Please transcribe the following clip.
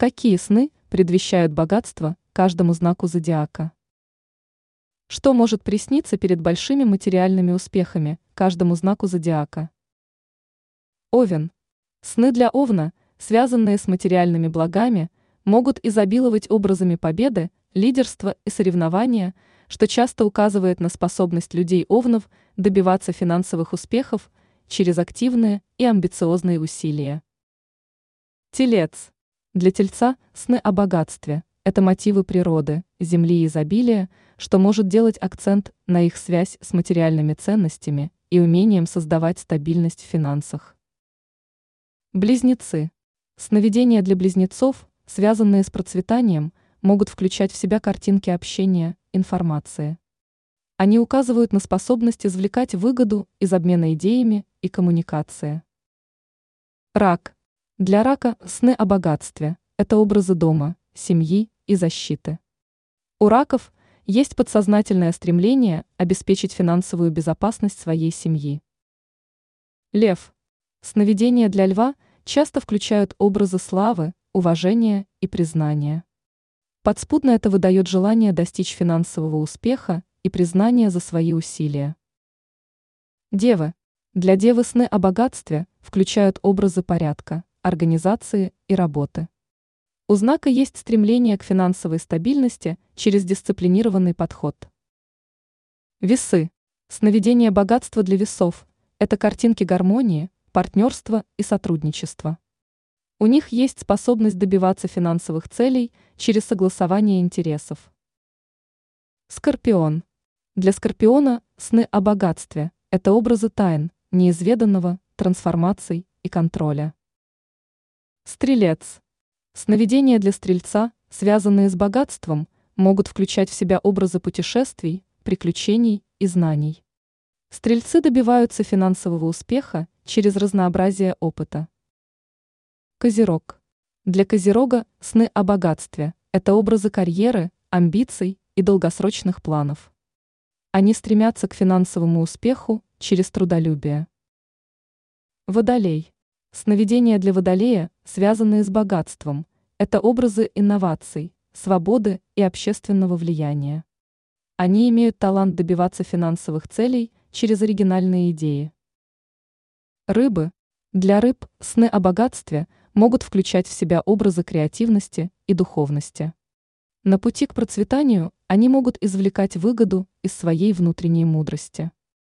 Какие сны предвещают богатство каждому знаку зодиака? Что может присниться перед большими материальными успехами каждому знаку зодиака? Овен. Сны для Овна, связанные с материальными благами, могут изобиловать образами победы, лидерства и соревнования, что часто указывает на способность людей Овнов добиваться финансовых успехов через активные и амбициозные усилия. Телец. Для тельца сны о богатстве – это мотивы природы, земли и изобилия, что может делать акцент на их связь с материальными ценностями и умением создавать стабильность в финансах. Близнецы. Сновидения для близнецов, связанные с процветанием, могут включать в себя картинки общения, информации. Они указывают на способность извлекать выгоду из обмена идеями и коммуникации. Рак. Для рака сны о богатстве – это образы дома, семьи и защиты. У раков есть подсознательное стремление обеспечить финансовую безопасность своей семьи. Лев. Сновидения для льва часто включают образы славы, уважения и признания. Подспудно это выдает желание достичь финансового успеха и признания за свои усилия. Девы. Для девы сны о богатстве включают образы порядка, организации и работы. У знака есть стремление к финансовой стабильности через дисциплинированный подход. Весы. Сновидение богатства для весов – это картинки гармонии, партнерства и сотрудничества. У них есть способность добиваться финансовых целей через согласование интересов. Скорпион. Для Скорпиона сны о богатстве – это образы тайн, неизведанного, трансформаций и контроля. Стрелец. Сновидения для стрельца, связанные с богатством, могут включать в себя образы путешествий, приключений и знаний. Стрельцы добиваются финансового успеха через разнообразие опыта. Козерог. Для Козерога сны о богатстве – это образы карьеры, амбиций и долгосрочных планов. Они стремятся к финансовому успеху через трудолюбие. Водолей. Сновидения для водолея, связанные с богатством, это образы инноваций, свободы и общественного влияния. Они имеют талант добиваться финансовых целей через оригинальные идеи. Рыбы. Для рыб сны о богатстве могут включать в себя образы креативности и духовности. На пути к процветанию они могут извлекать выгоду из своей внутренней мудрости.